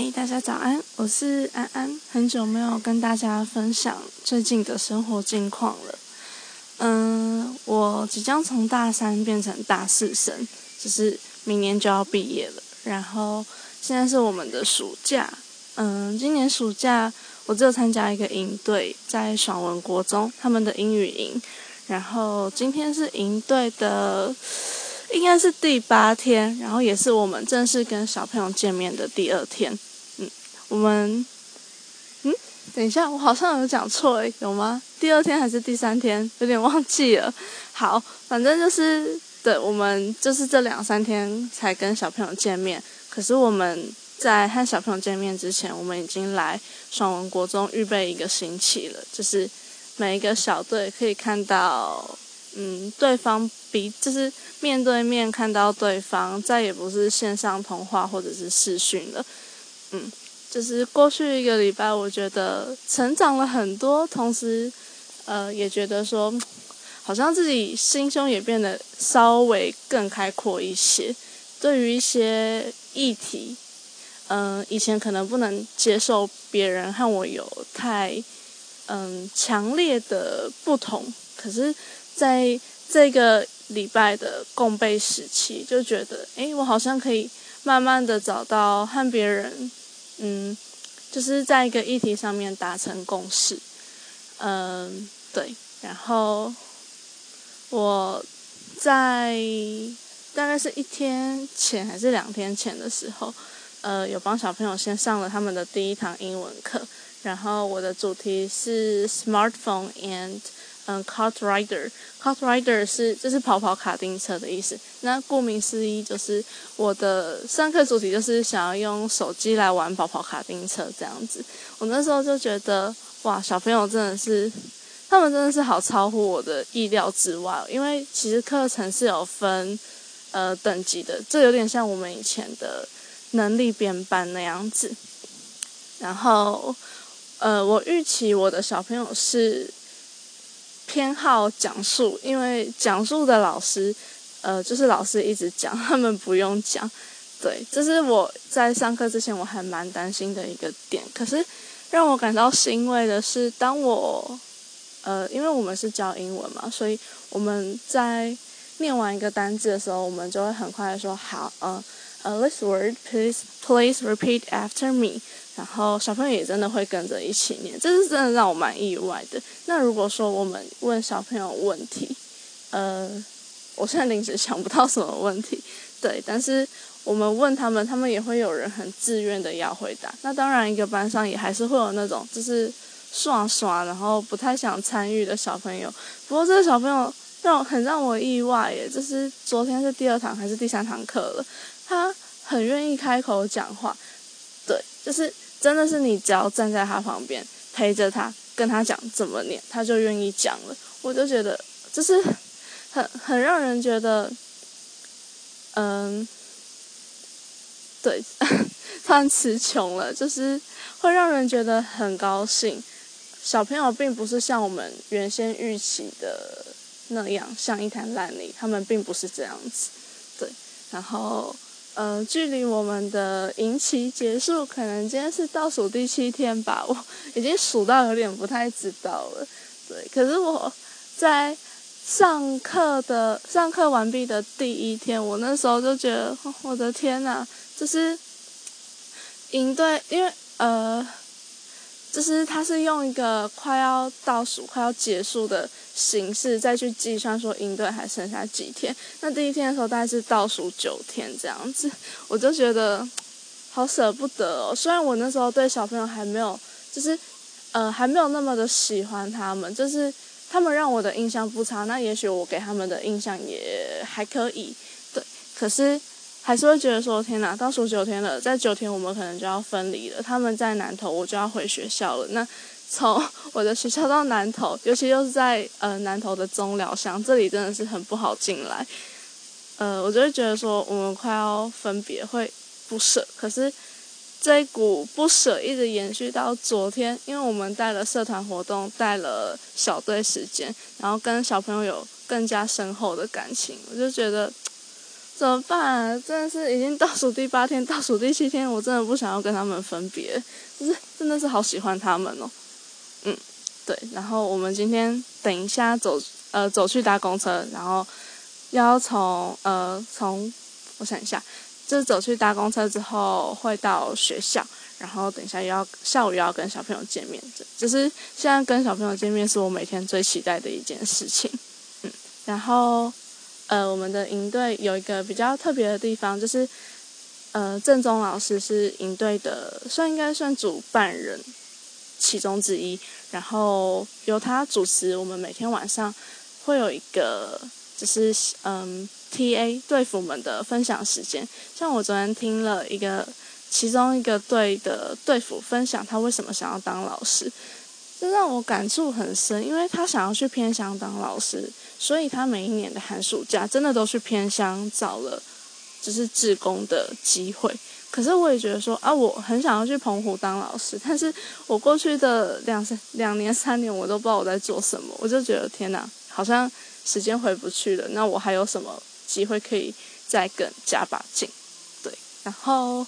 嗨，大家早安，我是安安，很久没有跟大家分享最近的生活近况了。嗯，我即将从大三变成大四生，就是明年就要毕业了。然后现在是我们的暑假，嗯，今年暑假我只有参加一个营队，在爽文国中他们的英语营。然后今天是营队的。应该是第八天，然后也是我们正式跟小朋友见面的第二天。我们，嗯，等一下，我好像有讲错诶，有吗？第二天还是第三天？有点忘记了。好，反正就是，对，我们就是这两三天才跟小朋友见面。可是我们在和小朋友见面之前，我们已经来爽文国中预备一个星期了。就是每一个小队可以看到。嗯，对方比就是面对面看到对方，再也不是线上通话或者是视讯了。嗯，就是过去一个礼拜，我觉得成长了很多，同时，呃，也觉得说，好像自己心胸也变得稍微更开阔一些。对于一些议题，嗯，以前可能不能接受别人和我有太嗯强烈的不同，可是。在这个礼拜的共备时期，就觉得，哎，我好像可以慢慢的找到和别人，嗯，就是在一个议题上面达成共识，嗯，对。然后我在大概是一天前还是两天前的时候，呃，有帮小朋友先上了他们的第一堂英文课，然后我的主题是 smartphone and 嗯，cart rider，cart rider 是就是跑跑卡丁车的意思。那顾名思义，就是我的上课主题就是想要用手机来玩跑跑卡丁车这样子。我那时候就觉得，哇，小朋友真的是，他们真的是好超乎我的意料之外。因为其实课程是有分呃等级的，这有点像我们以前的能力编班那样子。然后，呃，我预期我的小朋友是。偏好讲述，因为讲述的老师，呃，就是老师一直讲，他们不用讲。对，这是我在上课之前我还蛮担心的一个点。可是让我感到欣慰的是，当我，呃，因为我们是教英文嘛，所以我们在念完一个单字的时候，我们就会很快的说好，呃，呃，this word please please repeat after me。然后小朋友也真的会跟着一起念，这是真的让我蛮意外的。那如果说我们问小朋友问题，呃，我现在临时想不到什么问题，对，但是我们问他们，他们也会有人很自愿的要回答。那当然，一个班上也还是会有那种就是耍耍，然后不太想参与的小朋友。不过这个小朋友让很让我意外耶，就是昨天是第二堂还是第三堂课了，他很愿意开口讲话，对，就是。真的是你只要站在他旁边陪着他，跟他讲怎么念，他就愿意讲了。我就觉得就是很很让人觉得，嗯，对，突然词穷了，就是会让人觉得很高兴。小朋友并不是像我们原先预期的那样，像一滩烂泥，他们并不是这样子。对，然后。呃，距离我们的营期结束，可能今天是倒数第七天吧，我已经数到有点不太知道了。对，可是我在上课的上课完毕的第一天，我那时候就觉得，我的天呐，就是营队，因为呃。就是他是用一个快要倒数、快要结束的形式再去计算说应对还剩下几天。那第一天的时候大概是倒数九天这样子，我就觉得 好舍不得哦。虽然我那时候对小朋友还没有，就是呃还没有那么的喜欢他们，就是他们让我的印象不差。那也许我给他们的印象也还可以，对。可是。还是会觉得说天哪，倒数九天了，在九天我们可能就要分离了。他们在南头，我就要回学校了。那从 我的学校到南头，尤其又是在呃南头的中寮乡，这里真的是很不好进来。呃，我就会觉得说我们快要分别，会不舍。可是这一股不舍一直延续到昨天，因为我们带了社团活动，带了小队时间，然后跟小朋友有更加深厚的感情，我就觉得。怎么办？真的是已经倒数第八天，倒数第七天，我真的不想要跟他们分别，就是真的是好喜欢他们哦。嗯，对。然后我们今天等一下走，呃，走去搭公车，然后要从呃从，我想一下，就是走去搭公车之后会到学校。然后等一下又要下午又要跟小朋友见面，这就是现在跟小朋友见面是我每天最期待的一件事情。嗯，然后呃，我们的营队有一个比较特别的地方，就是呃，正宗老师是营队的，算应该算主办人其中之一。然后由他主持，我们每天晚上会有一个就是嗯，T A 队服们的分享时间。像我昨天听了一个。其中一个队的队服分享他为什么想要当老师，这让我感触很深，因为他想要去偏乡当老师，所以他每一年的寒暑假真的都去偏乡找了，就是志工的机会。可是我也觉得说啊，我很想要去澎湖当老师，但是我过去的两三两年三年我都不知道我在做什么，我就觉得天哪，好像时间回不去了。那我还有什么机会可以再更加把劲？对，然后。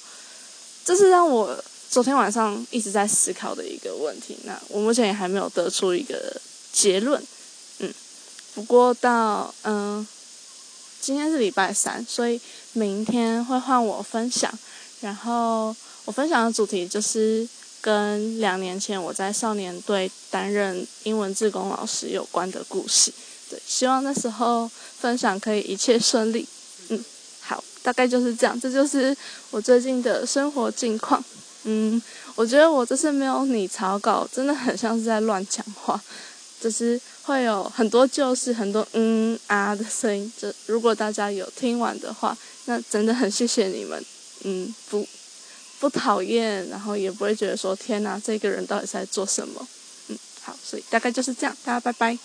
这是让我昨天晚上一直在思考的一个问题。那我目前也还没有得出一个结论。嗯，不过到嗯，今天是礼拜三，所以明天会换我分享。然后我分享的主题就是跟两年前我在少年队担任英文志工老师有关的故事。对，希望那时候分享可以一切顺利。嗯。好大概就是这样，这就是我最近的生活近况。嗯，我觉得我这次没有拟草稿，真的很像是在乱讲话，就是会有很多就是很多嗯啊的声音。这如果大家有听完的话，那真的很谢谢你们。嗯，不不讨厌，然后也不会觉得说天哪，这个人到底在做什么？嗯，好，所以大概就是这样，大家拜拜。